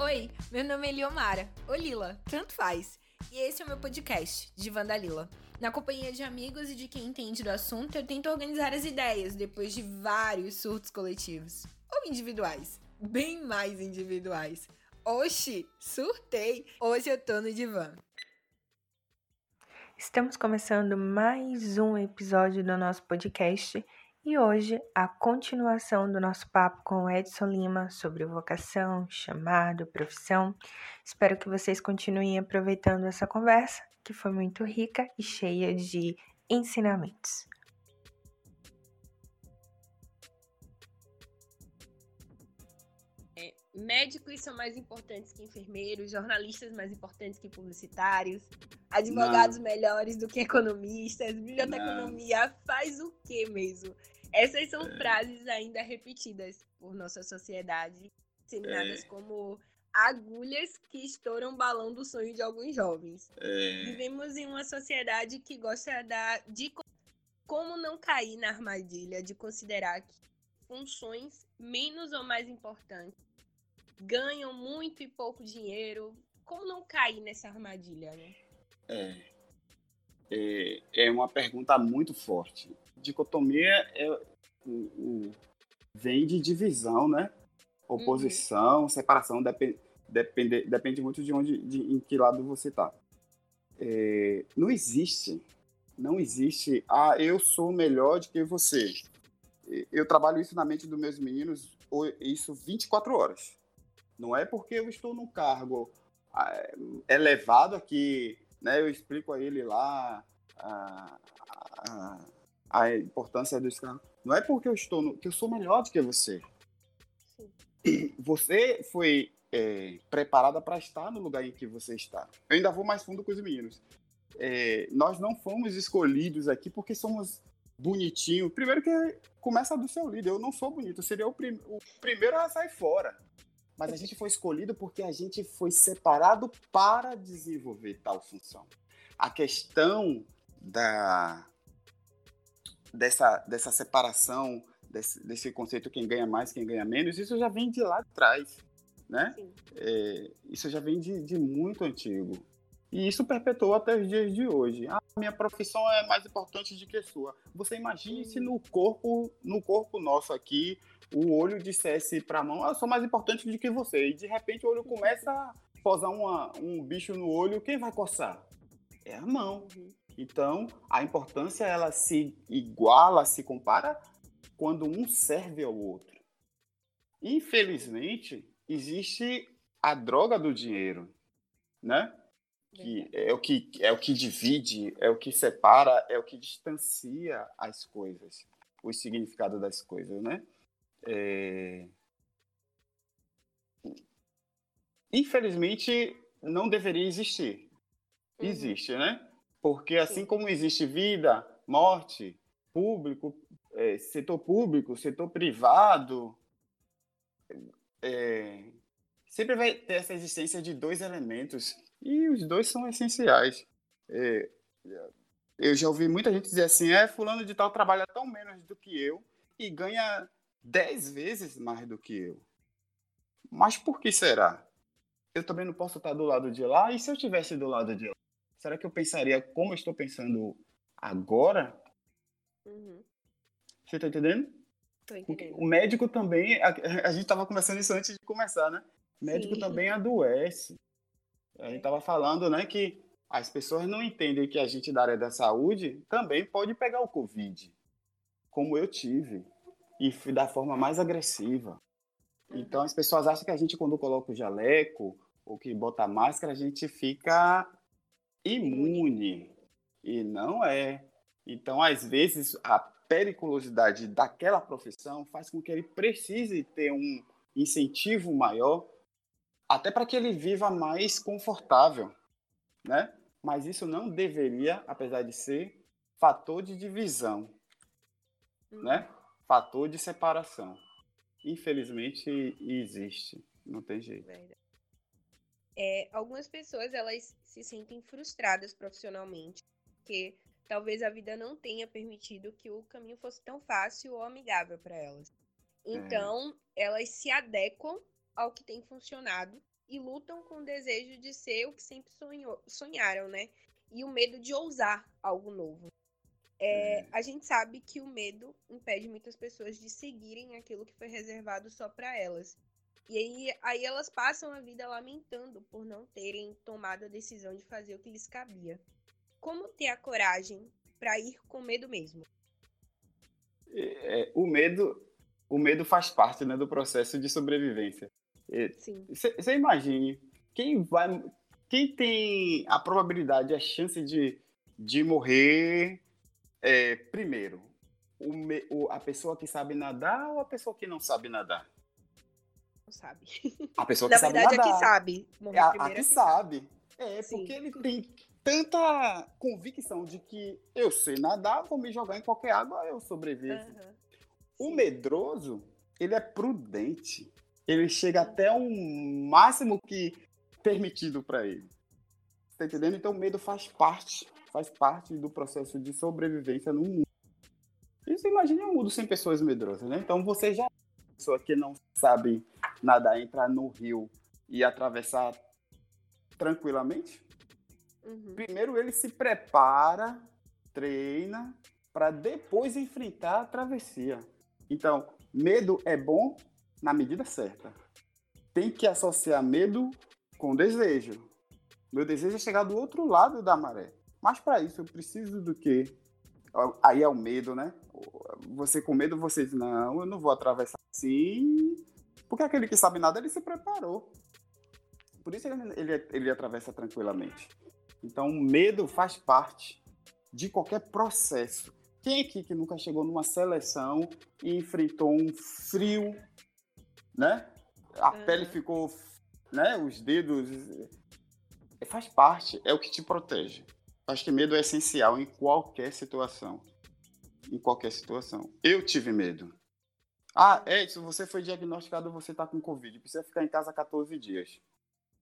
Oi, meu nome é Liomara, ou Lila, tanto faz. E esse é o meu podcast, de Vandalila. Na companhia de amigos e de quem entende do assunto, eu tento organizar as ideias depois de vários surtos coletivos. Ou individuais. Bem mais individuais. Oxi, surtei! Hoje eu tô no divã. Estamos começando mais um episódio do nosso podcast e hoje a continuação do nosso papo com o Edson Lima sobre vocação, chamado, profissão. Espero que vocês continuem aproveitando essa conversa, que foi muito rica e cheia de ensinamentos. médicos são mais importantes que enfermeiros, jornalistas mais importantes que publicitários, advogados Não. melhores do que economistas, biblioteconomia faz o quê mesmo? Essas são é. frases ainda repetidas por nossa sociedade, disseminadas é. como agulhas que estouram balão do sonho de alguns jovens. É. Vivemos em uma sociedade que gosta da, de como não cair na armadilha de considerar que funções menos ou mais importantes ganham muito e pouco dinheiro. Como não cair nessa armadilha, né? É. É, é uma pergunta muito forte. Dicotomia é, vem de divisão, né? Oposição, uhum. separação, depende, depende, depende muito de onde, de, em que lado você tá. É, não existe, não existe, ah, eu sou melhor do que você. Eu trabalho isso na mente dos meus meninos, isso 24 horas. Não é porque eu estou num cargo ah, elevado aqui, né? Eu explico a ele lá a, a, a importância dos cargos. Não é porque eu estou no, que eu sou melhor do que você. Sim. Você foi é, preparada para estar no lugar em que você está. Eu ainda vou mais fundo com os meninos. É, nós não fomos escolhidos aqui porque somos bonitinhos. Primeiro que começa do seu líder. Eu não sou bonito, eu seria o, prim o primeiro a sair fora mas a gente foi escolhido porque a gente foi separado para desenvolver tal função. A questão da dessa, dessa separação, desse, desse conceito quem ganha mais, quem ganha menos, isso já vem de lá de trás, né? É, isso já vem de, de muito antigo. E isso perpetuou até os dias de hoje. Ah, minha profissão é mais importante do que a sua. Você imagine se no corpo, no corpo nosso aqui, o olho dissesse para a mão, ah, eu sou mais importante do que você. E de repente o olho começa a posar uma, um bicho no olho, quem vai coçar? É a mão. Então, a importância ela se iguala, se compara quando um serve ao outro. Infelizmente, existe a droga do dinheiro, né? Que é o que é o que divide, é o que separa, é o que distancia as coisas, o significado das coisas, né? É... Infelizmente, não deveria existir. Uhum. Existe, né? Porque assim como existe vida, morte, público, é, setor público, setor privado, é, sempre vai ter essa existência de dois elementos e os dois são essenciais. É, eu já ouvi muita gente dizer assim: é, fulano de tal trabalha tão menos do que eu e ganha dez vezes mais do que eu. Mas por que será? Eu também não posso estar do lado de lá, e se eu estivesse do lado de lá? Será que eu pensaria como eu estou pensando agora? Uhum. Você está entendendo? entendendo? O médico também, a, a gente estava conversando isso antes de começar, né? O médico Sim. também adoece. A gente estava falando, né, que as pessoas não entendem que a gente da área da saúde também pode pegar o Covid, como eu tive e da forma mais agressiva. Então as pessoas acham que a gente quando coloca o jaleco ou que bota a máscara a gente fica imune e não é. Então às vezes a periculosidade daquela profissão faz com que ele precise ter um incentivo maior até para que ele viva mais confortável, né? Mas isso não deveria, apesar de ser fator de divisão, né? fator de separação. Infelizmente existe, não tem jeito. É, algumas pessoas elas se sentem frustradas profissionalmente, porque talvez a vida não tenha permitido que o caminho fosse tão fácil ou amigável para elas. É. Então, é. elas se adequam ao que tem funcionado e lutam com o desejo de ser o que sempre sonhou, sonharam, né? E o medo de ousar algo novo. É, a gente sabe que o medo impede muitas pessoas de seguirem aquilo que foi reservado só para elas. E aí, aí elas passam a vida lamentando por não terem tomado a decisão de fazer o que lhes cabia. Como ter a coragem para ir com medo mesmo? É, o medo, o medo faz parte né, do processo de sobrevivência. Você imagine quem vai, quem tem a probabilidade, a chance de, de morrer é, primeiro, o, o, a pessoa que sabe nadar ou a pessoa que não sabe nadar? Não sabe. A pessoa que Na sabe verdade, nadar. é que sabe. É a, a que, que sabe. É, Sim. porque ele tem tanta convicção de que eu sei nadar, vou me jogar em qualquer água, eu sobrevivo. Uhum. O medroso, ele é prudente. Ele chega até um máximo que permitido para ele. Tá entendendo? Então o medo faz parte, faz parte do processo de sobrevivência no mundo. Isso imagine um mundo sem pessoas medrosas, né? Então você já pessoa que não sabe nadar entrar no rio e atravessar tranquilamente? Uhum. Primeiro ele se prepara, treina para depois enfrentar a travessia. Então, medo é bom na medida certa. Tem que associar medo com desejo. Meu desejo é chegar do outro lado da maré. Mas para isso eu preciso do quê? Aí é o medo, né? Você com medo, você diz, não, eu não vou atravessar assim. Porque aquele que sabe nada, ele se preparou. Por isso ele, ele, ele atravessa tranquilamente. Então, o medo faz parte de qualquer processo. Quem aqui que nunca chegou numa seleção e enfrentou um frio, né? A uhum. pele ficou, né? Os dedos. Faz parte, é o que te protege. Acho que medo é essencial em qualquer situação. Em qualquer situação. Eu tive medo. Ah, Edson, você foi diagnosticado, você está com Covid, precisa ficar em casa 14 dias.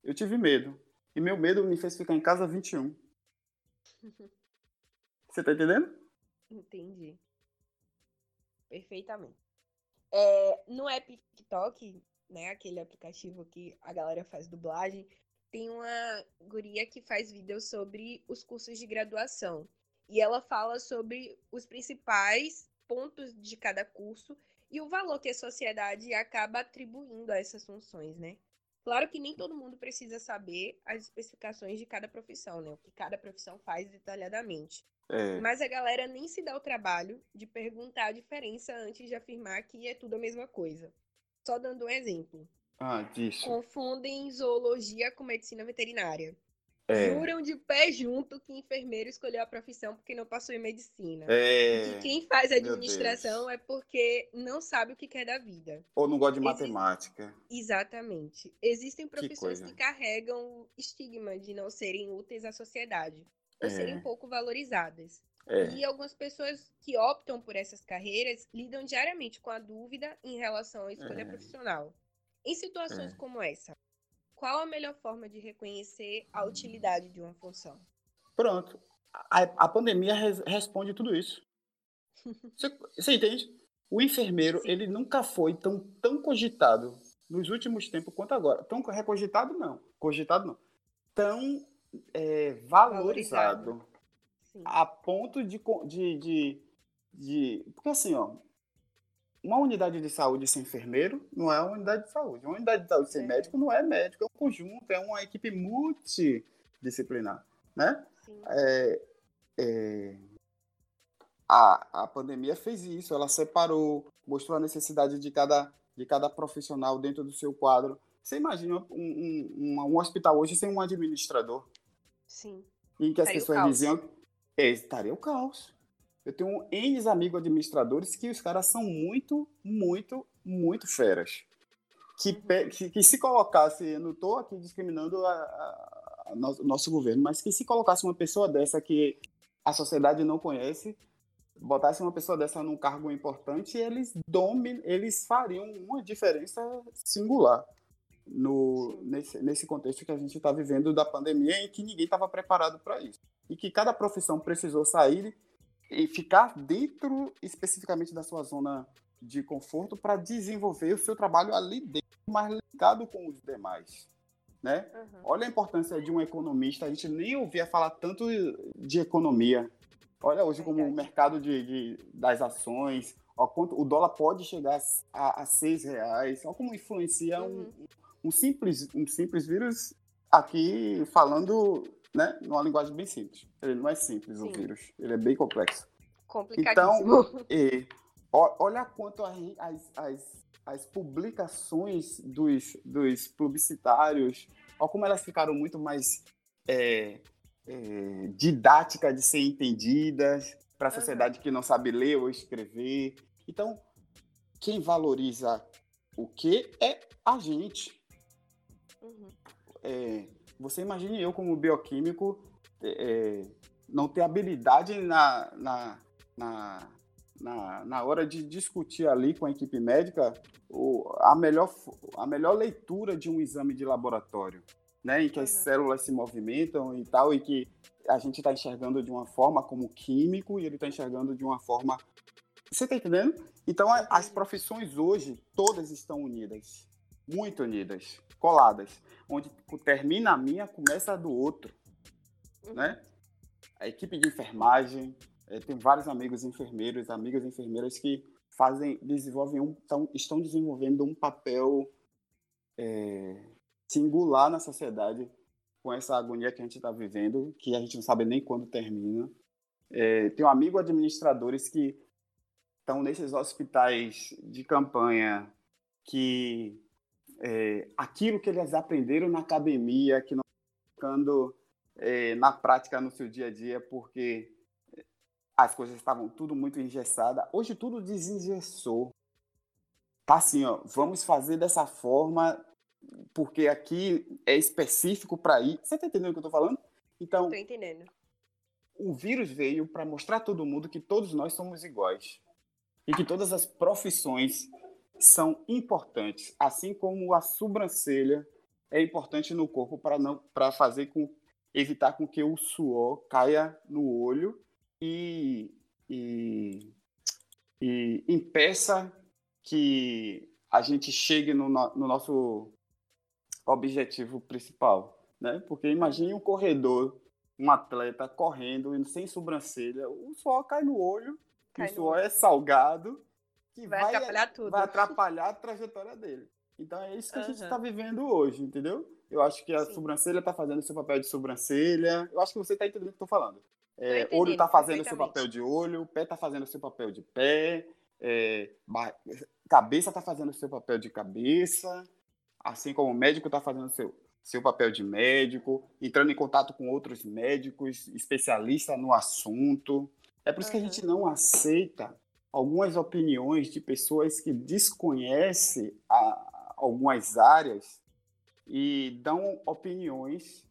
Eu tive medo. E meu medo me fez ficar em casa 21. Você tá entendendo? Entendi. Perfeitamente. É, no app TikTok, né, aquele aplicativo que a galera faz dublagem, tem uma guria que faz vídeos sobre os cursos de graduação. E ela fala sobre os principais pontos de cada curso e o valor que a sociedade acaba atribuindo a essas funções, né? Claro que nem todo mundo precisa saber as especificações de cada profissão, né? O que cada profissão faz detalhadamente. É. Mas a galera nem se dá o trabalho de perguntar a diferença antes de afirmar que é tudo a mesma coisa. Só dando um exemplo. Ah, disso. Confundem zoologia com medicina veterinária. É. Juram de pé junto que enfermeiro escolheu a profissão porque não passou em medicina. É. E quem faz administração é porque não sabe o que quer da vida. Ou não gosta de Existe... matemática. Exatamente. Existem profissões que, que, carregam o estigma de não serem úteis à sociedade ou é. serem pouco valorizadas. É. E algumas pessoas que optam por essas carreiras lidam diariamente com a dúvida em relação à escolha é. profissional. Em situações é. como essa, qual a melhor forma de reconhecer a utilidade de uma função? Pronto. A, a pandemia res, responde tudo isso. Você, você, entende? O enfermeiro, Sim. ele nunca foi tão, tão cogitado nos últimos tempos quanto agora. Tão recogitado, não. Cogitado, não. Tão é, valorizado. valorizado. A ponto de, de, de, de... Porque assim, ó, uma unidade de saúde sem enfermeiro não é uma unidade de saúde. Uma unidade de saúde sem é. médico não é médico, é um conjunto, é uma equipe multidisciplinar, né? É, é, a, a pandemia fez isso, ela separou, mostrou a necessidade de cada, de cada profissional dentro do seu quadro. Você imagina um, um, um hospital hoje sem um administrador? Sim. Em que as estaria pessoas diziam estaria o caos. Eu tenho N amigos administradores que os caras são muito, muito, muito feras. Que, que, que se colocasse, eu não estou aqui discriminando a, a, a nosso, nosso governo, mas que se colocasse uma pessoa dessa que a sociedade não conhece, botasse uma pessoa dessa num cargo importante, eles domin, eles fariam uma diferença singular no, nesse, nesse contexto que a gente está vivendo da pandemia em que ninguém estava preparado para isso. E que cada profissão precisou sair e ficar dentro especificamente da sua zona de conforto para desenvolver o seu trabalho ali dentro, mais ligado com os demais. né? Uhum. Olha a importância de um economista. A gente nem ouvia falar tanto de economia. Olha hoje como o mercado de, de, das ações, ó, quanto o dólar pode chegar a, a seis reais. Olha como influencia uhum. um, um, simples, um simples vírus aqui falando né, numa linguagem bem simples. Ele não é simples, Sim. o vírus. Ele é bem complexo. Complicadíssimo. Então, e, olha quanto as, as, as publicações dos, dos publicitários, olha como elas ficaram muito mais é, é, didáticas de ser entendidas para a sociedade uhum. que não sabe ler ou escrever. Então, quem valoriza o que é a gente. Uhum. É, você imagine eu, como bioquímico, é, não ter habilidade na, na, na, na, na hora de discutir ali com a equipe médica o, a, melhor, a melhor leitura de um exame de laboratório, né? Em que as uhum. células se movimentam e tal, e que a gente está enxergando de uma forma como químico e ele está enxergando de uma forma. Você está entendendo? Então, as profissões hoje, todas estão unidas, muito unidas, coladas, onde termina a minha, começa a do outro, né? A equipe de enfermagem, é, tem vários amigos enfermeiros, amigas enfermeiras que fazem, desenvolvem um, tão, estão desenvolvendo um papel é, singular na sociedade com essa agonia que a gente está vivendo, que a gente não sabe nem quando termina. É, tenho um amigo administradores que estão nesses hospitais de campanha que é, aquilo que eles aprenderam na academia, que não ficando é, na prática no seu dia a dia, porque as coisas estavam tudo muito engessada. Hoje tudo desengessou. Tá assim, ó, vamos fazer dessa forma porque aqui é específico para ir. Você tá entendendo o que eu tô falando? Então, tô entendendo. O vírus veio para mostrar a todo mundo que todos nós somos iguais e que todas as profissões são importantes, assim como a sobrancelha é importante no corpo para não para fazer com evitar com que o suor caia no olho e, e, e impeça que a gente chegue no, no nosso objetivo principal, né? Porque imagine um corredor, um atleta correndo sem sobrancelha, o suor cai no olho, cai o suor é salgado, que vai, vai atrapalhar tudo. Vai atrapalhar a trajetória dele. Então é isso que uhum. a gente está vivendo hoje, entendeu? Eu acho que a Sim. sobrancelha está fazendo seu papel de sobrancelha. Eu acho que você está entendendo o que eu estou falando. É, olho está fazendo seu papel de olho, pé está fazendo seu papel de pé, é, cabeça está fazendo seu papel de cabeça, assim como o médico está fazendo seu, seu papel de médico, entrando em contato com outros médicos, especialistas no assunto. É por isso uhum. que a gente não aceita algumas opiniões de pessoas que desconhecem a, algumas áreas e dão opiniões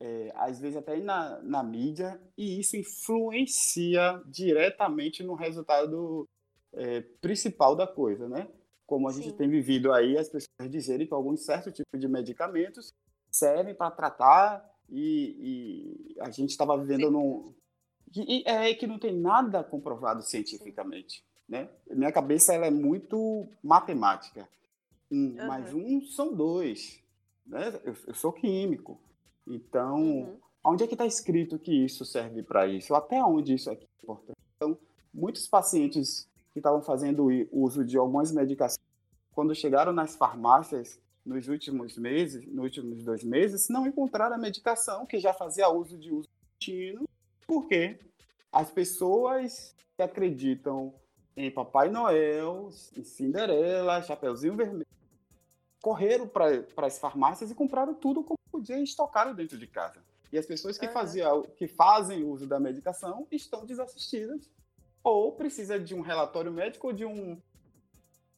é, às vezes até na, na mídia, e isso influencia diretamente no resultado é, principal da coisa, né? Como a Sim. gente tem vivido aí, as pessoas dizerem que alguns certos tipos de medicamentos servem para tratar e, e, a gente estava vivendo num... E é que não tem nada comprovado cientificamente, né? Minha cabeça ela é muito matemática. Um uhum. mais um são dois, né? Eu, eu sou químico. Então, uhum. onde é que está escrito que isso serve para isso? Até onde isso é importante? Então, muitos pacientes que estavam fazendo uso de algumas medicações, quando chegaram nas farmácias nos últimos meses, nos últimos dois meses, não encontraram a medicação que já fazia uso de uso contínuo, porque as pessoas que acreditam em Papai Noel, em Cinderela, Chapeuzinho Vermelho, correram para as farmácias e compraram tudo como podia e estocaram dentro de casa. E as pessoas que, uhum. faziam, que fazem uso da medicação estão desassistidas ou precisa de um relatório médico ou de, um,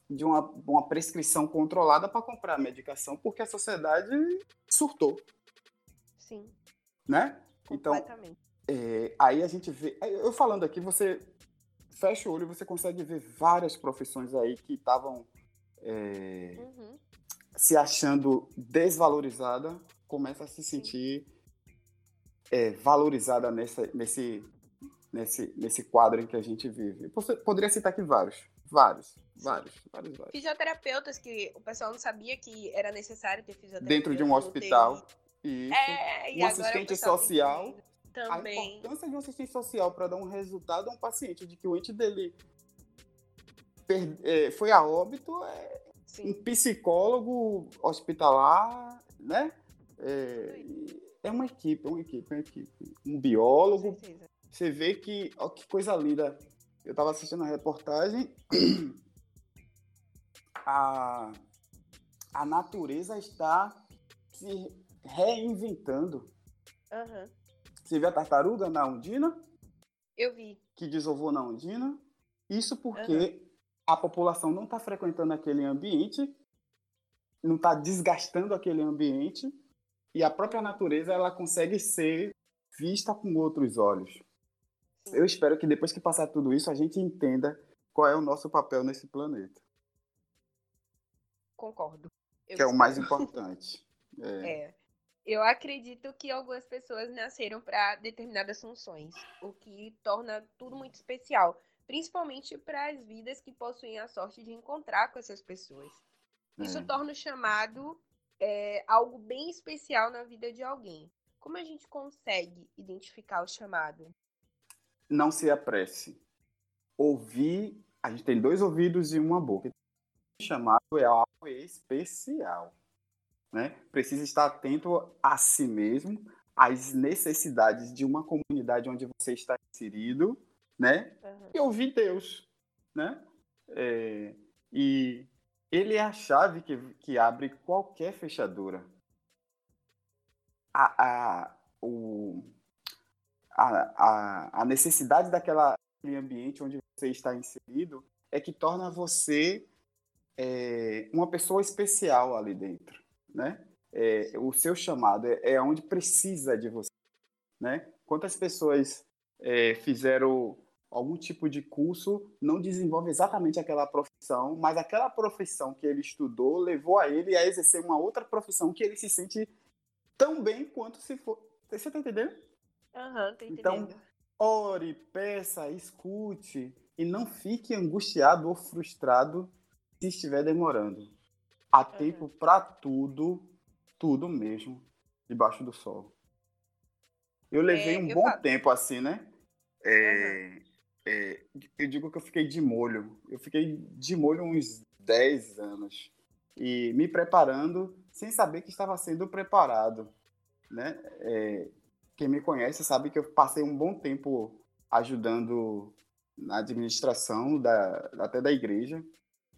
de uma, uma prescrição controlada para comprar a medicação, porque a sociedade surtou. Sim. Né? Então, é, aí a gente vê. Eu falando aqui, você fecha o olho e você consegue ver várias profissões aí que estavam é, uhum se achando desvalorizada, começa a se sentir é, valorizada nessa, nesse, nesse, nesse quadro em que a gente vive. Você poderia citar aqui vários, vários, Vários, vários, vários. Fisioterapeutas que o pessoal não sabia que era necessário ter fisioterapeuta. Dentro de um hospital. Isso. É, e um assistente social. Entendendo A Também. importância de um assistente social para dar um resultado a um paciente de que o ente dele é, foi a óbito é um Sim. psicólogo hospitalar, né? É, é uma equipe, é uma equipe, é uma equipe. Um biólogo, você vê que, ó, que coisa linda. Eu estava assistindo a reportagem, a, a natureza está se reinventando. Aham. Você vê a tartaruga na Undina, Eu vi. que desovou na Undina? Isso porque a população não está frequentando aquele ambiente, não está desgastando aquele ambiente, e a própria natureza ela consegue ser vista com outros olhos. Eu espero que depois que passar tudo isso, a gente entenda qual é o nosso papel nesse planeta, Concordo. Eu que é o mais importante. É. É. Eu acredito que algumas pessoas nasceram para determinadas funções, o que torna tudo muito especial, principalmente para as vidas que possuem a sorte de encontrar com essas pessoas. Isso É. torna o chamado é, algo bem especial na vida de alguém. Como a gente consegue identificar o chamado? Não se apresse. Ouvir, a gente tem dois ouvidos e uma boca. O chamado é algo especial. Né? Precisa estar atento a si mesmo, às necessidades de uma comunidade onde você está inserido, né? Aham. e ouvir Deus, né? É, e ele é a chave que, que abre qualquer fechadura. A, a, o, a, a, a necessidade daquela aquele ambiente onde você está inserido é que torna você é, uma pessoa especial ali dentro, né? É, o seu chamado é, é onde precisa de você, né? Quantas pessoas é, fizeram algum tipo de curso, não desenvolve exatamente aquela profissão, mas aquela profissão que ele estudou levou a ele a exercer uma outra profissão que ele se sente tão bem quanto se for. Você tá entendendo? Aham, tô Então, entendendo. Ore, peça, escute e não fique angustiado ou frustrado se estiver demorando. Há tempo para tudo, tudo mesmo, debaixo do sol. Eu levei É, um eu bom falo- tempo assim, né? É, é, eu digo que eu fiquei de molho. Eu fiquei de molho uns 10 anos. E me preparando sem saber que estava sendo preparado. Né? É, quem me conhece sabe que eu passei um bom tempo ajudando na administração da, até da igreja.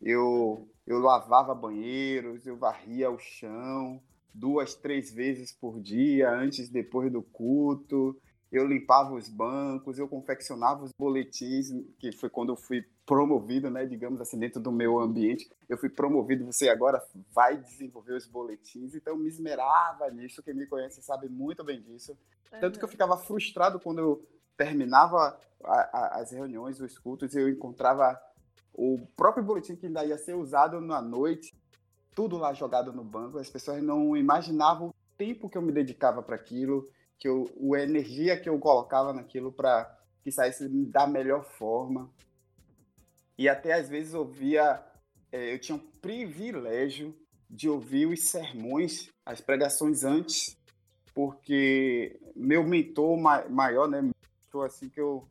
Eu, eu lavava banheiros, eu varria o chão duas, três vezes por dia, antes e depois do culto. Eu limpava os bancos, eu confeccionava os boletins, que foi quando eu fui promovido, né, digamos assim, dentro do meu ambiente. Eu fui promovido, você agora vai desenvolver os boletins, então eu me esmerava nisso. Quem me conhece sabe muito bem disso. Tanto que eu ficava frustrado quando eu terminava a- a- as reuniões, os cultos, e eu encontrava o próprio boletim que ainda ia ser usado na noite, tudo lá jogado no banco. As pessoas não imaginavam o tempo que eu me dedicava para aquilo, que eu, a energia que eu colocava naquilo para que saísse da melhor forma. E até às vezes ouvia, eh, eu tinha um privilégio de ouvir os sermões, as pregações antes, porque meu mentor ma- maior, né, mentor assim que eu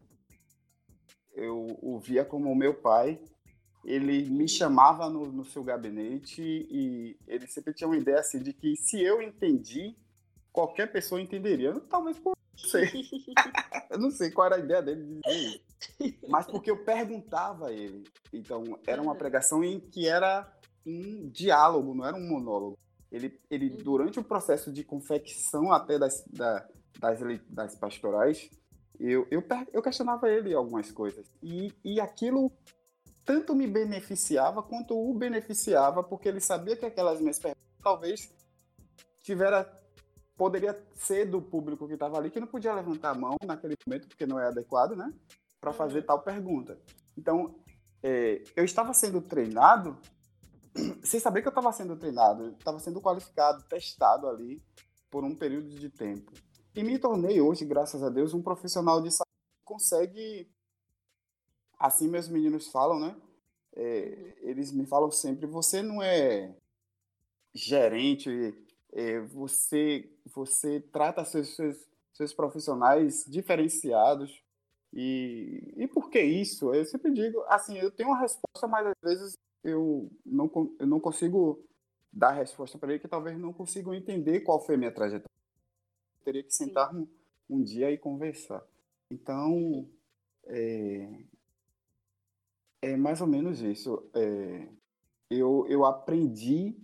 eu o via como meu pai, ele me chamava no, no seu gabinete e ele sempre tinha uma ideia assim de que se eu entendi, qualquer pessoa entenderia. Talvez por não sei. eu não sei qual era a ideia dele de dizer isso. Mas porque eu perguntava a ele. Então, era uma pregação em que era um diálogo, não era um monólogo. Ele, ele Uhum. durante o processo de confecção até das, da- das, das pastorais, eu, eu, eu questionava ele algumas coisas. E, e aquilo tanto me beneficiava quanto o beneficiava, porque ele sabia que aquelas minhas perguntas talvez tivera, poderia ser do público que estava ali, que não podia levantar a mão naquele momento, porque não é adequado, né? Para fazer Uhum. tal pergunta. Então, é, eu estava sendo treinado, sem saber que eu estava sendo treinado, estava sendo qualificado, testado ali por um período de tempo. E me tornei hoje, graças a Deus, um profissional de saúde que consegue, assim meus meninos falam, né? é, eles me falam sempre: você não é gerente, é, você, você trata seus, seus, seus profissionais diferenciados. E, e por que isso? Eu sempre digo, assim, eu tenho uma resposta, mas às vezes eu não, eu não consigo dar a resposta para ele, que talvez não consigam entender qual foi a minha trajetória. Eu teria que sentar um, um dia e conversar. Então, é, é mais ou menos isso. É, eu, eu aprendi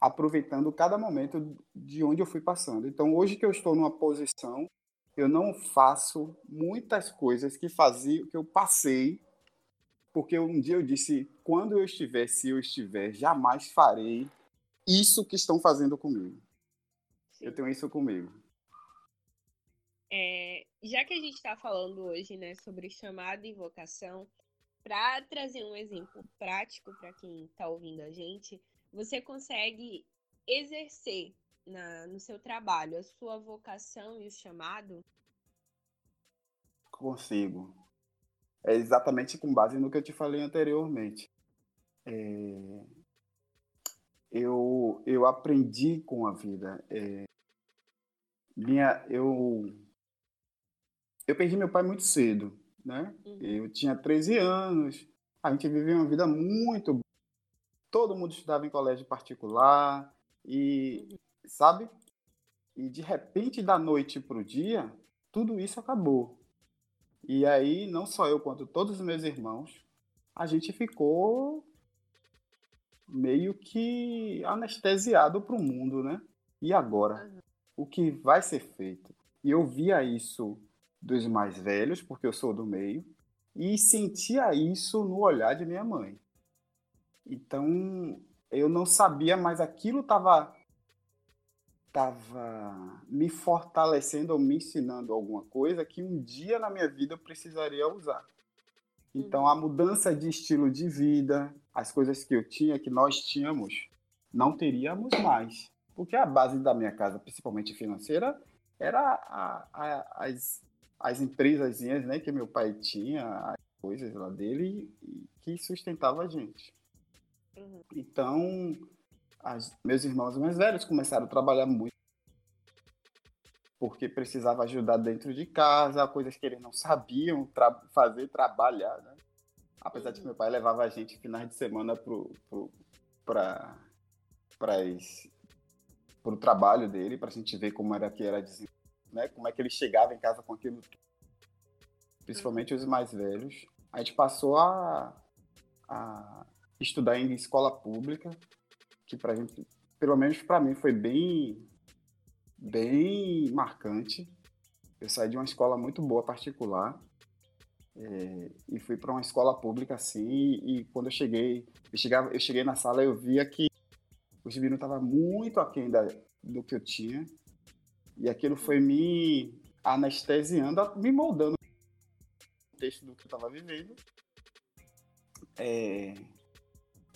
aproveitando cada momento de onde eu fui passando. Então, hoje que eu estou numa posição, eu não faço muitas coisas que fazia, que eu passei, porque um dia eu disse, quando eu estiver, se eu estiver, jamais farei isso que estão fazendo comigo. Sim. Eu tenho isso comigo. É, já que a gente está falando hoje né, sobre chamada e vocação, para trazer um exemplo prático para quem está ouvindo a gente, você consegue exercer na, no seu trabalho a sua vocação e o chamado? Consigo. É exatamente com base no que eu te falei anteriormente. É... Eu, eu aprendi com a vida. É... Minha, eu, eu perdi meu pai muito cedo né? Uhum. Eu tinha 13 anos, a gente vivia uma vida muito todo mundo estudava em colégio particular e uhum. sabe? E de repente da noite para o dia, tudo isso acabou. E aí, não só eu quanto todos os meus irmãos, a gente ficou meio que anestesiado para o mundo, né? E agora? Uhum. O que vai ser feito? E eu via isso dos mais velhos, porque eu sou do meio, e sentia isso no olhar de minha mãe. Então, eu não sabia, mas aquilo estava tava me fortalecendo ou me ensinando alguma coisa que um dia na minha vida eu precisaria usar. Então, uhum. a mudança de estilo de vida, as coisas que eu tinha, que nós tínhamos, não teríamos mais. Porque a base da minha casa, principalmente financeira, era a, a, as as empresas né, que meu pai tinha, as coisas lá dele, que sustentava a gente. Uhum. Então, as, meus irmãos mais velhos começaram a trabalhar muito porque precisava ajudar dentro de casa, coisas que eles não sabiam tra fazer, trabalhar, né? Apesar uhum. de que uhum. meu pai levava a gente finais de semana para o trabalho dele, para a gente ver como era que era desenvolvido né? Como é que ele chegava em casa com aquilo Principalmente os mais velhos. A gente passou a, a estudar em escola pública, que pra gente, pelo menos para mim, foi bem, bem marcante. Eu saí de uma escola muito boa particular é, e fui para uma escola pública assim. E, e, quando eu cheguei, eu, chegava, eu cheguei na sala eu via que os meninos estavam muito aquém da, do que eu tinha. E aquilo foi me anestesiando, me moldando o texto do que eu estava vivendo. É...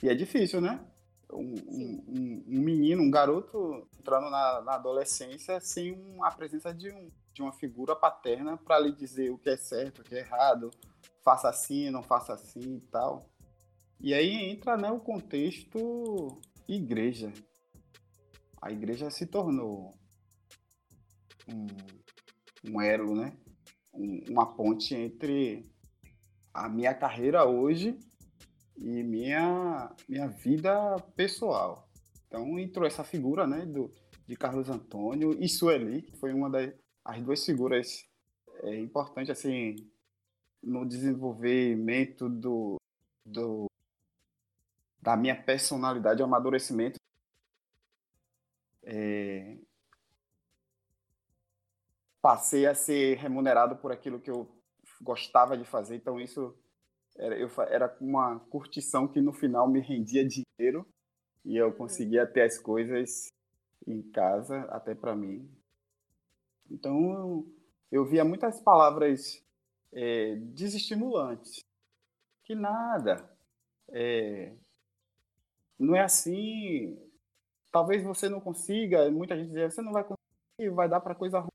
E é difícil, né? Um, um, um, menino, um garoto entrando na, na, adolescência sem a presença de, um, de uma figura paterna para lhe dizer o que é certo, o que é errado, faça assim, não faça assim e tal. E aí entra né, o contexto igreja. A igreja se tornou um, um elo, né? Um, uma ponte entre a minha carreira hoje e minha, minha vida pessoal. Então entrou essa figura, né, do, de Carlos Antônio e Sueli, que foi uma das as duas figuras é, importantes assim no desenvolvimento do, do da minha personalidade, o amadurecimento. É, passei a ser remunerado por aquilo que eu gostava de fazer. Então isso era, eu, era uma curtição que no final me rendia dinheiro e eu conseguia ter as coisas em casa até para mim. Então eu, eu via muitas palavras é, desestimulantes. Que nada. É, não é assim. Talvez você não consiga. Muita gente dizia, você não vai conseguir, vai dar para coisa.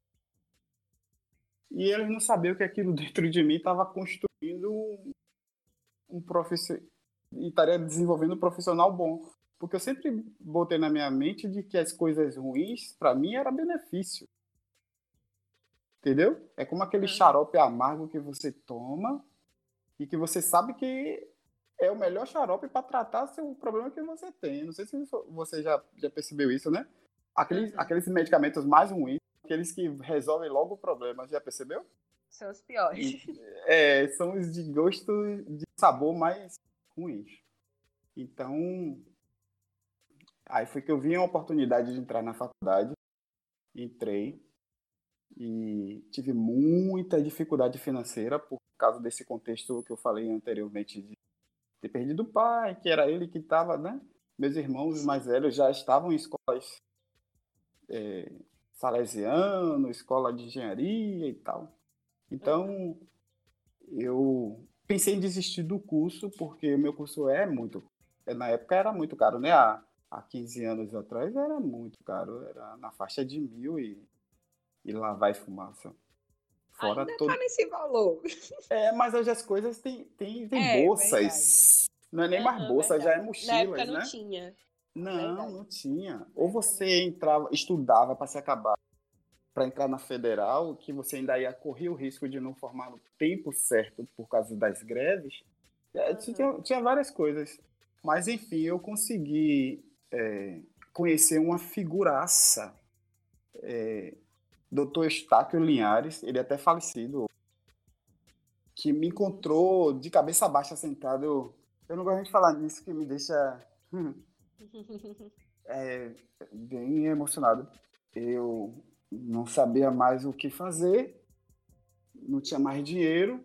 E eles não sabiam que aquilo dentro de mim estava construindo um, um e estaria desenvolvendo um profissional bom. Porque eu sempre botei na minha mente de que as coisas ruins, para mim, era benefício. Entendeu? É como aquele xarope amargo que você toma e que você sabe que é o melhor xarope para tratar o problema que você tem. Não sei se você já, já percebeu isso, né? Aqueles, uhum. aqueles medicamentos mais ruins, aqueles que resolvem logo o problema, já percebeu? São os piores. É, são os de gosto de sabor mais ruins. Então, aí foi que eu vi a oportunidade de entrar na faculdade, entrei e tive muita dificuldade financeira por causa desse contexto que eu falei anteriormente de ter perdido o pai, que era ele que estava, né? Meus irmãos mais velhos já estavam em escolas é, salesiano, escola de engenharia e tal. Então, eu pensei em desistir do curso, porque o meu curso é muito. Na época era muito caro, né? Há, há 15 anos atrás era muito caro, era na faixa de mil e, e lá vai fumaça. Fora Ainda todo... tá nesse valor. É, mas hoje as coisas têm, têm, têm é, bolsas. Verdade. Não é nem mais bolsa, já é mochilas, Na época não né? tinha. Não, verdade. não tinha. Ou você entrava, estudava para se acabar para entrar na federal, que você ainda ia correr o risco de não formar no tempo certo por causa das greves. É, tinha, tinha, várias coisas. Mas, enfim, eu consegui é, conhecer uma figuraça. É, Dr. Estáquio Linhares, ele é até falecido, que me encontrou de cabeça baixa sentado. Eu, eu não gosto de falar nisso, que me deixa hum, é, bem emocionado. Eu não sabia mais o que fazer, não tinha mais dinheiro.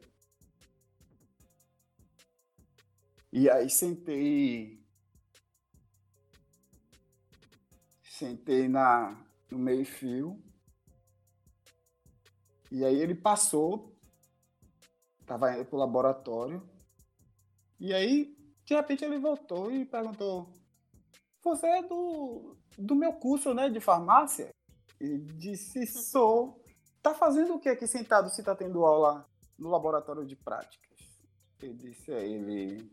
E aí sentei. Sentei na, no meio-fio. E aí ele passou, estava indo para o laboratório. E aí, de repente, ele voltou e perguntou: Você é do, do meu curso né, de farmácia? E disse: Sou. Tá fazendo o que aqui sentado se tá tendo aula no laboratório de práticas? Eu disse a ele: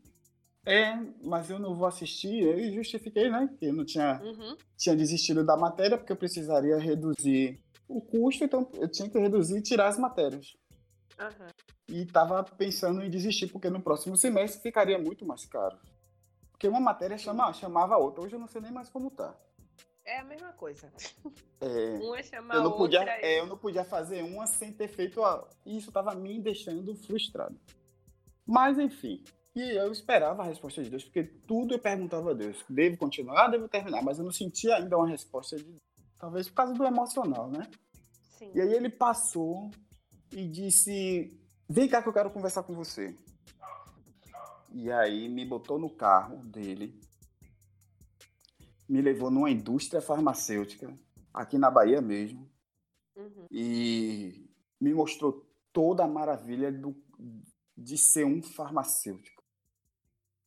É, mas eu não vou assistir. Eu justifiquei, né? Que eu não tinha, uhum. tinha desistido da matéria porque eu precisaria reduzir o custo, então eu tinha que reduzir e tirar as matérias. Uhum. E estava pensando em desistir, porque no próximo semestre ficaria muito mais caro. Porque uma matéria chama, chamava a outra. Hoje eu não sei nem mais como tá. É a mesma coisa. É, uma chama eu não a podia, outra. É, eu não podia fazer uma sem ter feito a. Isso estava me deixando frustrado. Mas, enfim. E eu esperava a resposta de Deus, porque tudo eu perguntava a Deus. Devo continuar, devo terminar. Mas eu não sentia ainda uma resposta de Deus. Talvez por causa do emocional, né? Sim. E aí ele passou e disse: Vem cá que eu quero conversar com você. E aí me botou no carro dele me levou numa indústria farmacêutica, aqui na Bahia mesmo, uhum. e me mostrou toda a maravilha do, de ser um farmacêutico.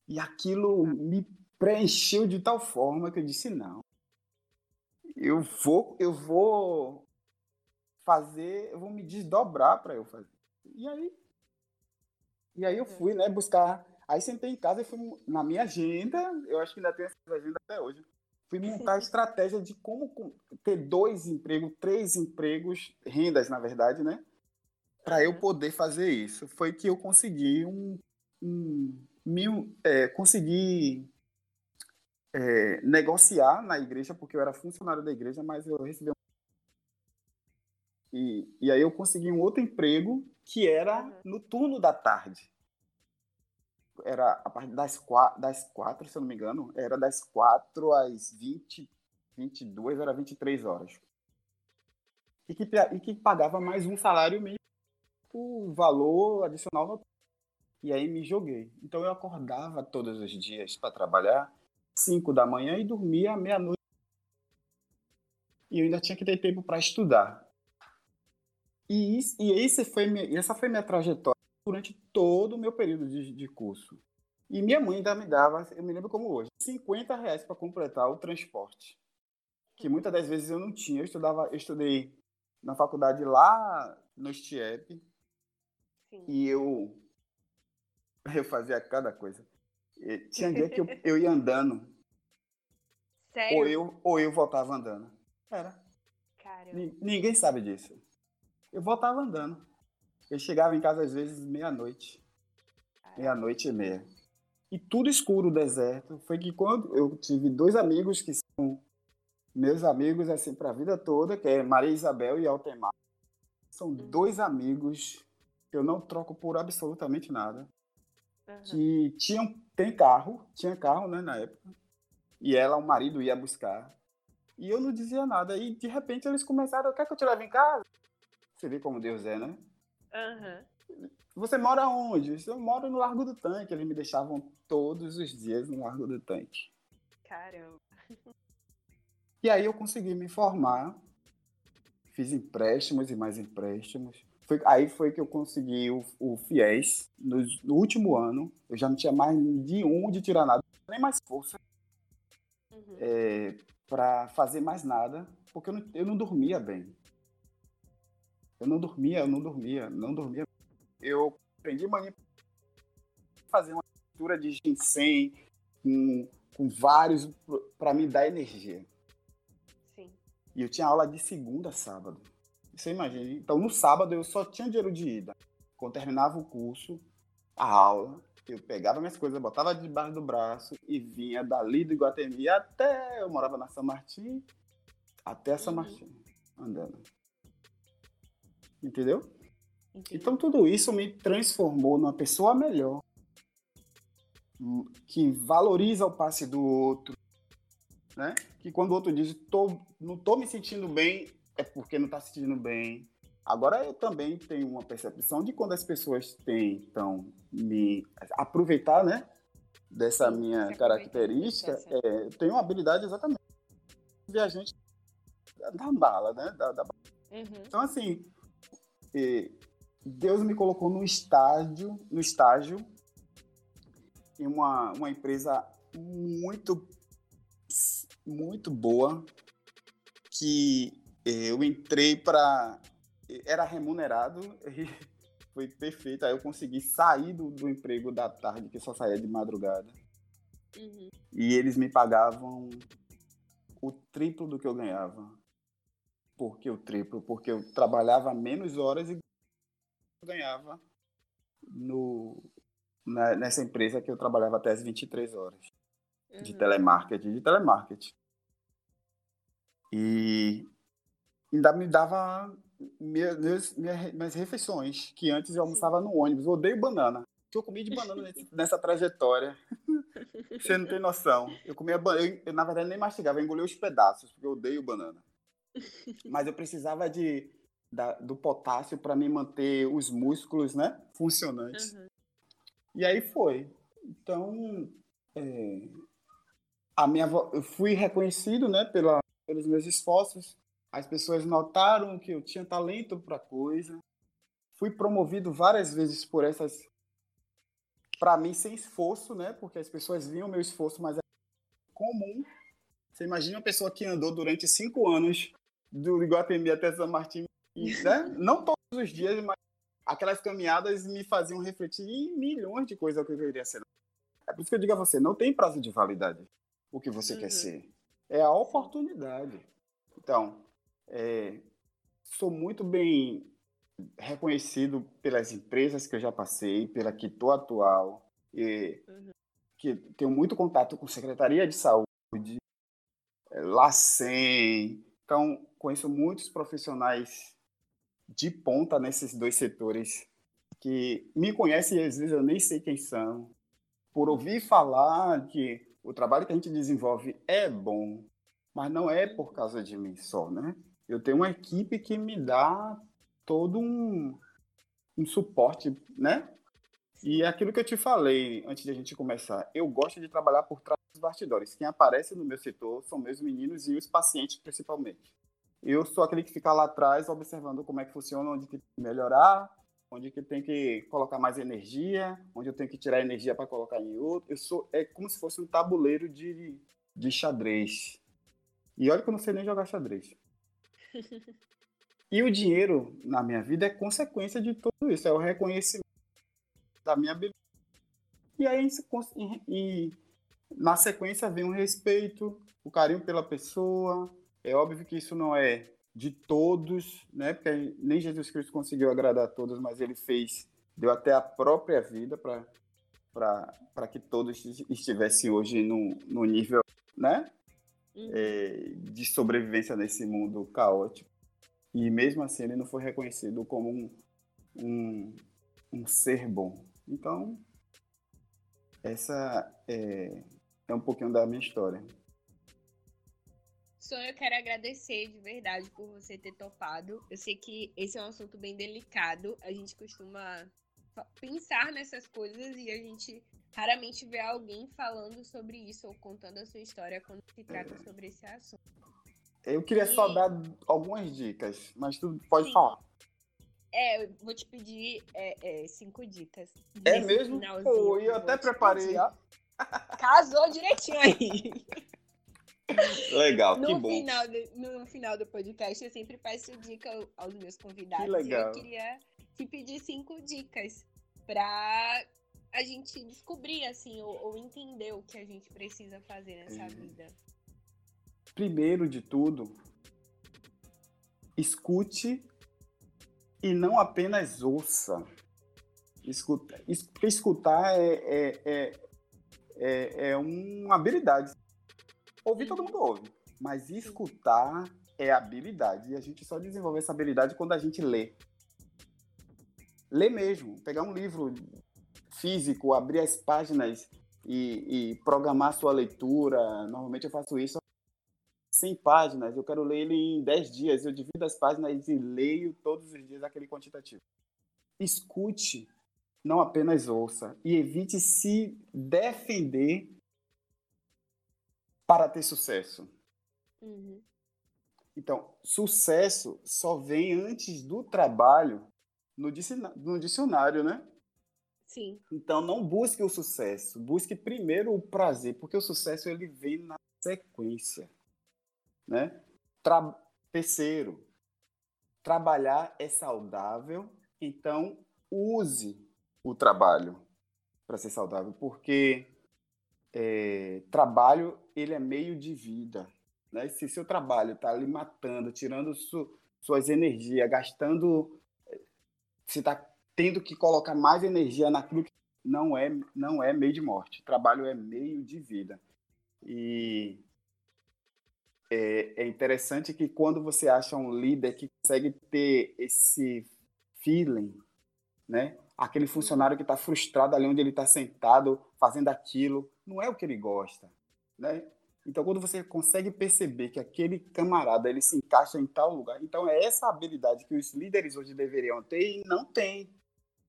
E aquilo me preencheu de tal forma que eu disse não. Eu vou, eu vou fazer, eu vou me desdobrar para eu fazer. E aí, e aí eu fui, né, buscar. Aí sentei em casa e fui na minha agenda. Eu acho que ainda tenho essa agenda até hoje fui montar a estratégia de como ter dois empregos, três empregos, rendas, na verdade, né? Para eu poder fazer isso. Foi que eu consegui um. um mil, é, consegui é, negociar na igreja, porque eu era funcionário da igreja, mas eu recebi um. E, e aí eu consegui um outro emprego que era no turno da tarde era a partir das quatro, das quatro, se eu não me engano, era das quatro às 20, 22, era 23 horas. E que, e que pagava mais um salário mínimo por valor adicional no e aí me joguei. Então eu acordava todos os dias para trabalhar, 5 da manhã e dormia meia-noite. E eu ainda tinha que ter tempo para estudar. E, isso, e esse foi, essa foi minha trajetória durante todo o meu período de, de curso. E minha mãe ainda me dava, eu me lembro como hoje, 50 reais para completar o transporte. Que muitas das vezes eu não tinha. Eu estudava, eu estudei na faculdade lá no Stiep. E eu, eu fazia cada coisa. E tinha dia que eu, eu ia andando. Sério? Ou eu, ou eu voltava andando. Era. Ninguém sabe disso. Eu voltava andando. Eu chegava em casa às vezes meia-noite. Meia-noite e meia. E tudo escuro, deserto. Foi que quando eu tive dois amigos que são meus amigos assim para a vida toda, que é Maria Isabel e Altemar. São dois amigos que eu não troco por absolutamente nada. Aham. Que tinham, tem carro, tinha carro, né, na época. E ela, o marido, ia buscar. E eu não dizia nada. E de repente eles começaram, quer que eu te leve em casa? Você vê como Deus é, né? Aham. Você mora onde? Eu moro no Largo do Tanque. Eles me deixavam todos os dias no Largo do Tanque. Caramba. E aí eu consegui me formar. Fiz empréstimos e mais empréstimos. Foi- aí foi que eu consegui o, o FIES. No, no último ano, eu já não tinha mais de onde tirar nada, nem mais força Uhum. é, para fazer mais nada, porque eu não, eu não dormia bem. Eu não dormia, eu não dormia, não dormia. Eu aprendi manhã fazer uma mistura de ginseng com, com vários para me dar energia. Sim. E eu tinha aula de segunda a sábado. Você imagina? Então, no sábado, eu só tinha dinheiro de ida. Quando terminava o curso, a aula, eu pegava minhas coisas, botava debaixo do braço e vinha dali do Iguatemi até... Eu morava na São Martim, até São Uhum. Martim, andando. Entendeu? Entendi. Então, tudo isso me transformou numa pessoa melhor. hum, Que valoriza o passe do outro. Né? Que quando o outro diz, tô, não tô me sentindo bem, é porque não tá se sentindo bem. Agora, eu também tenho uma percepção de quando as pessoas tentam me aproveitar, né? Dessa minha característica, é, eu tenho uma habilidade exatamente viajante da, da bala, né? Da, da Uhum. então, assim, eh, Deus me colocou no estágio, no estágio em uma, uma empresa muito, muito boa, que eu entrei para... Era remunerado e foi perfeito. Aí eu consegui sair do, do emprego da tarde, que só saía de madrugada. Uhum. E eles me pagavam o triplo do que eu ganhava. Por que o triplo? Porque eu trabalhava menos horas e ganhava no, na- nessa empresa que eu trabalhava até as 23 horas de Uhum. telemarketing, de telemarketing. E ainda me dava minha- meus- minha- minhas refeições, que antes eu almoçava no ônibus. Eu odeio banana. Eu comi de banana nesse- nessa trajetória? Você não tem noção. Eu comia banana, eu, eu, na verdade nem mastigava, eu engolia os pedaços, porque eu odeio banana. Mas eu precisava de, da- do potássio para me manter os músculos, né, funcionantes. Uhum. E aí foi. Então, é, a minha, eu fui reconhecido, né, pela, pelos meus esforços. As pessoas notaram que eu tinha talento para coisa. Fui promovido várias vezes por essas, para mim sem esforço, né, porque as pessoas viam o meu esforço, mas é comum. Você imagina uma pessoa que andou durante cinco anos do Iguatemi até São Martin, e, né, não todos os dias, mas aquelas caminhadas me faziam refletir em milhões de coisas que eu queria ser. É por isso que eu digo a você, não tem prazo de validade o que você Uhum. quer ser. É a oportunidade. Então, é, sou muito bem reconhecido pelas empresas que eu já passei, pela que estou atual, e Uhum. que tenho muito contato com Secretaria de Saúde, é, LACEN, então conheço muitos profissionais de ponta nesses dois setores que me conhecem e às vezes eu nem sei quem são. Por ouvir falar que o trabalho que a gente desenvolve é bom, mas não é por causa de mim só, né? Eu tenho uma equipe que me dá todo um, um suporte, né? E é aquilo que eu te falei antes de a gente começar, eu gosto de trabalhar por trás dos bastidores. Quem aparece no meu setor são meus meninos e os pacientes, principalmente. Eu sou aquele que fica lá atrás observando como é que funciona, onde tem que melhorar, onde que tem que colocar mais energia, onde eu tenho que tirar energia para colocar em outro. Eu sou é como se fosse um tabuleiro de, de xadrez. E olha que eu não sei nem jogar xadrez. E o dinheiro na minha vida é consequência de tudo isso, é o reconhecimento da minha habilidade. E aí, e, na sequência, vem o respeito, o carinho pela pessoa. É óbvio que isso não é de todos, né? Porque nem Jesus Cristo conseguiu agradar a todos, mas ele fez, deu até a própria vida para que todos estivessem hoje no, no nível, né? Uhum. É, de sobrevivência nesse mundo caótico. E mesmo assim ele não foi reconhecido como um, um, um ser bom. Então, essa é, é um pouquinho da minha história. Só eu quero agradecer de verdade por você ter topado. Eu sei que esse é um assunto bem delicado. A gente costuma pensar nessas coisas e a gente raramente vê alguém falando sobre isso ou contando a sua história quando se trata é. sobre esse assunto. Eu queria e... só dar algumas dicas, mas tu pode Sim. falar. É, eu vou te pedir é, é, cinco dicas. É mesmo? Pô, eu até preparei. Casou direitinho aí. Legal, no que bom. Final do, no final do podcast, eu sempre peço dica aos meus convidados. Que legal. eu queria te pedir cinco dicas para a gente descobrir, assim, ou, ou, entender o que a gente precisa fazer nessa uhum. vida. Primeiro de tudo, escute e não apenas ouça. Escuta, escutar é, é, é, é, é uma habilidade Ouvir todo mundo ouve, mas escutar é habilidade. E a gente só desenvolve essa habilidade quando a gente lê. Lê mesmo, pegar um livro físico, abrir as páginas e, e programar sua leitura. Normalmente eu faço isso 100 páginas, eu quero ler ele em 10 dias. Eu divido as páginas e leio todos os dias aquele quantitativo. Escute, não apenas ouça. E evite se defender para ter sucesso. Uhum. Então, sucesso só vem antes do trabalho no dicionário, né? Sim. Então, não busque o sucesso, busque primeiro o prazer, porque o sucesso ele vem na sequência, né? Tra Terceiro, trabalhar é saudável, então use o trabalho para ser saudável, porque é, trabalho ele é meio de vida. Né? Se seu trabalho está ali matando, tirando su, suas energias, gastando, se está tendo que colocar mais energia naquilo que não é, não é meio de morte. Trabalho é meio de vida. E é, é interessante que quando você acha um líder que consegue ter esse feeling, né? Aquele funcionário que está frustrado ali onde ele está sentado, fazendo aquilo, não é o que ele gosta, né? Então, quando você consegue perceber que aquele camarada ele se encaixa em tal lugar, então é essa habilidade que os líderes hoje deveriam ter e não tem.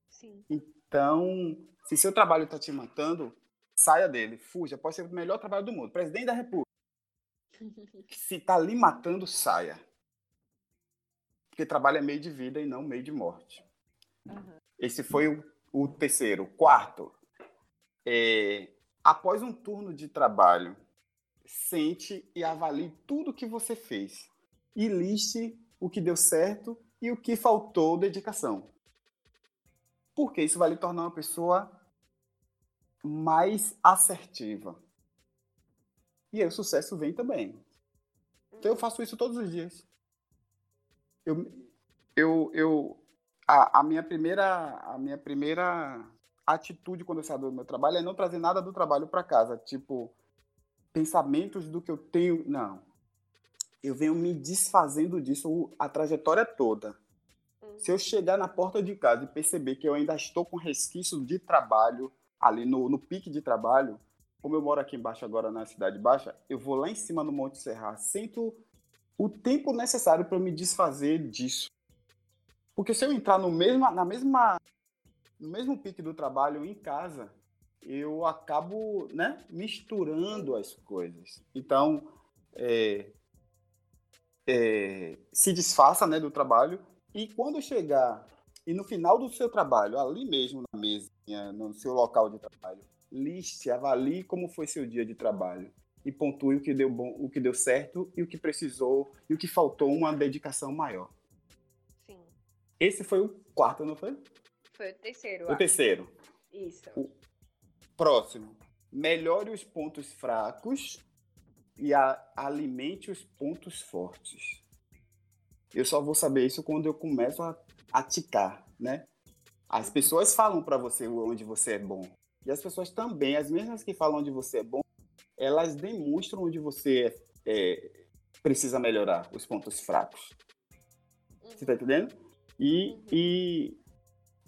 Sim. Então, se seu trabalho está te matando, saia dele, fuja. Pode ser o melhor trabalho do mundo, presidente da República. se está lhe matando, saia. Porque trabalho é meio de vida e não meio de morte. Uhum. Esse foi o, o terceiro. Quarto, é, após um turno de trabalho, sente e avalie tudo que você fez e liste o que deu certo e o que faltou dedicação. Porque isso vai lhe tornar uma pessoa mais assertiva. E aí o sucesso vem também. Então eu faço isso todos os dias. Eu, eu, eu a, a minha primeira a minha primeira atitude quando eu saio do meu trabalho é não trazer nada do trabalho para casa, tipo pensamentos do que eu tenho, não. Eu venho me desfazendo disso a trajetória toda. Hum. Se eu chegar na porta de casa e perceber que eu ainda estou com resquício de trabalho ali no, no pique de trabalho, como eu moro aqui embaixo agora na cidade baixa, eu vou lá em cima no Monte Serra, sinto o tempo necessário para me desfazer disso. Porque se eu entrar no mesmo, na mesma no mesmo pique do trabalho em casa, eu acabo né, misturando as coisas. Então, é, é, se desfaça né, do trabalho e quando chegar e no final do seu trabalho, ali mesmo na mesa, no seu local de trabalho, liste, avalie como foi seu dia de trabalho e pontue o que deu bom, o que deu certo e o que precisou e o que faltou uma dedicação maior. Esse foi o quarto, não foi? Foi o terceiro. O terceiro. Isso. O, Próximo. Melhore os pontos fracos e alimente os pontos fortes. Eu só vou saber isso quando eu começo a, a ticar, né? As pessoas falam para você onde você é bom. E as pessoas também, as mesmas que falam onde você é bom, elas demonstram onde você é, precisa melhorar, os pontos fracos. Você tá entendendo? E, uhum. e,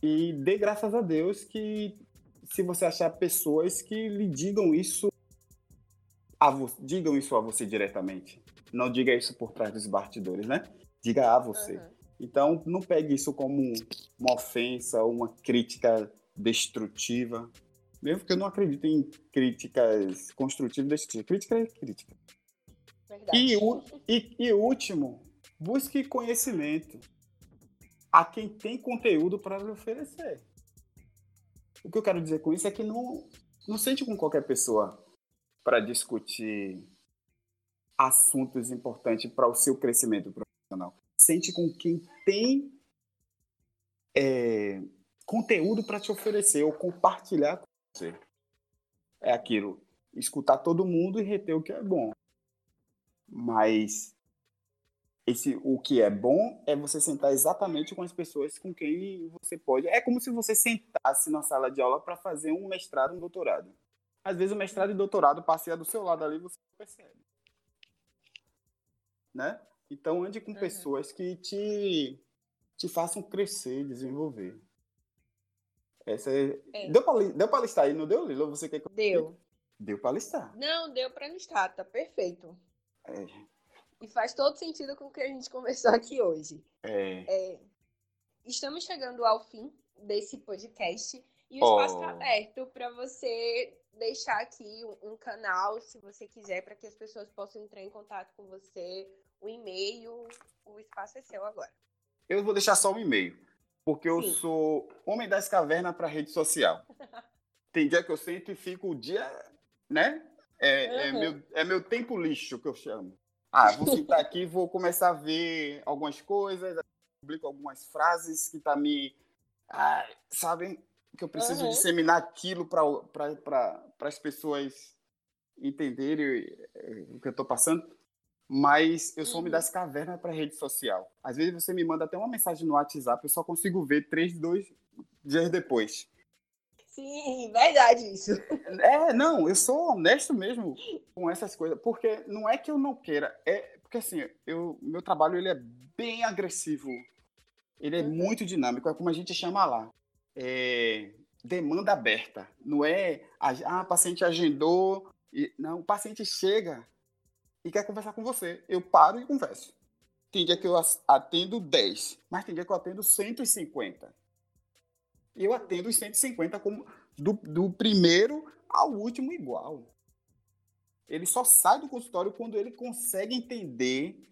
e dê graças a Deus que se você achar pessoas que lhe digam isso a digam isso a você diretamente. Não diga isso por trás dos bastidores, né? Diga a você. Uhum. Então, não pegue isso como uma ofensa ou uma crítica destrutiva. Mesmo que eu não acredite em críticas construtivas e destrutivas. Crítica é crítica. Verdade. E, e, e último, busque conhecimento a quem tem conteúdo para lhe oferecer. O que eu quero dizer com isso é que não, não sente com qualquer pessoa para discutir assuntos importantes para o seu crescimento profissional. Sente com quem tem é, conteúdo para te oferecer ou compartilhar com você. É aquilo, escutar todo mundo e reter o que é bom. Mas esse, o que é bom é você sentar exatamente com as pessoas com quem você pode. É como se você sentasse na sala de aula para fazer um mestrado, um doutorado. Às vezes o mestrado e doutorado passeia do seu lado ali você não percebe. Né? Então ande com uhum. pessoas que te, te façam crescer, desenvolver. Essa é... É. Deu para listar aí, não deu, Lilo? Você quer que Deu. Deu para listar. Não, deu para listar, tá perfeito. É. E faz todo sentido com o que a gente conversou aqui hoje. É. é estamos chegando ao fim desse podcast e o oh. espaço está aberto para você deixar aqui um, um, canal, se você quiser, para que as pessoas possam entrar em contato com você, o e-mail, o espaço é seu agora. Eu vou deixar só um e-mail, porque eu Sim. sou homem das cavernas para rede social. Tem dia que eu sento e fico o dia, né? É, uhum. é, meu, é meu tempo lixo que eu chamo. Ah, vou sentar aqui, vou começar a ver algumas coisas, publico algumas frases que tá me. Ah, sabem? Que eu preciso uhum. disseminar aquilo para pra, as pessoas entenderem eh, o que eu estou passando. Mas eu sou uhum. das cavernas para rede social. Às vezes você me manda até uma mensagem no WhatsApp, eu só consigo ver três, dois dias depois. Sim, verdade isso. É, não, eu sou honesto mesmo com essas coisas, porque não é que eu não queira, é porque assim, eu, meu trabalho ele é bem agressivo, ele é uhum. muito dinâmico, é como a gente chama lá, é, demanda aberta, não é, ah, paciente agendou, e, não, o paciente chega e quer conversar com você, eu paro e converso. Tem dia que eu atendo 10, mas tem dia que eu atendo 150 eu atendo os 150 como do, do primeiro ao último igual. Ele só sai do consultório quando ele consegue entender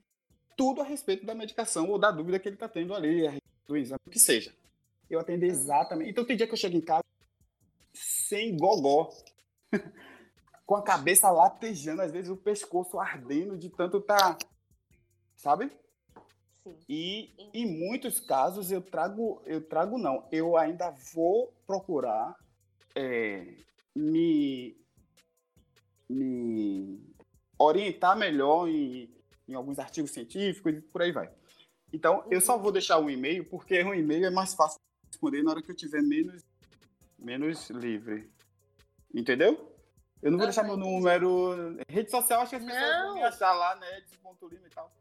tudo a respeito da medicação ou da dúvida que ele está tendo ali, do exame, o que seja. Eu atendo exatamente. Então tem dia que eu chego em casa sem gogó, com a cabeça latejando, às vezes o pescoço ardendo de tanto tá, sabe? Sim. E em muitos casos eu trago, eu trago não, eu ainda vou procurar é, me, me orientar melhor em, em alguns artigos científicos e por aí vai. Então, eu só vou deixar um e-mail, porque um e-mail é mais fácil de responder na hora que eu tiver menos, menos livre. Entendeu? Eu não vou deixar meu número. Rede social, acho que as pessoas não. vão me achar lá, né? Edson.lima e tal.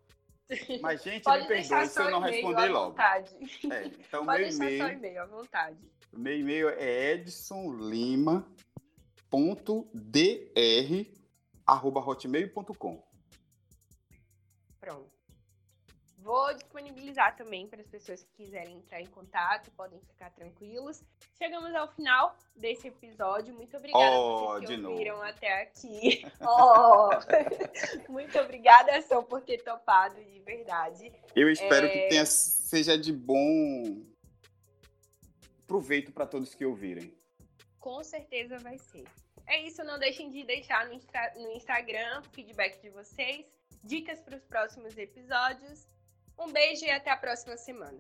Mas, gente, Pode me perdoe se eu não responder logo. Vontade. É, então, Pode meu e-mail. Seu e-mail à vontade. Meu e-mail é edsonlima.dr.hotmail.com. Pronto. Vou disponibilizar também para as pessoas que quiserem entrar em contato, podem ficar tranquilos. Chegamos ao final desse episódio. Muito obrigada oh, por que ouviram novo. até aqui. Oh. Muito obrigada, São, por ter topado de verdade. Eu espero é... que tenha, seja de bom proveito para todos que ouvirem. Com certeza vai ser. É isso, não deixem de deixar no, no Instagram feedback de vocês, dicas para os próximos episódios um beijo e até a próxima semana.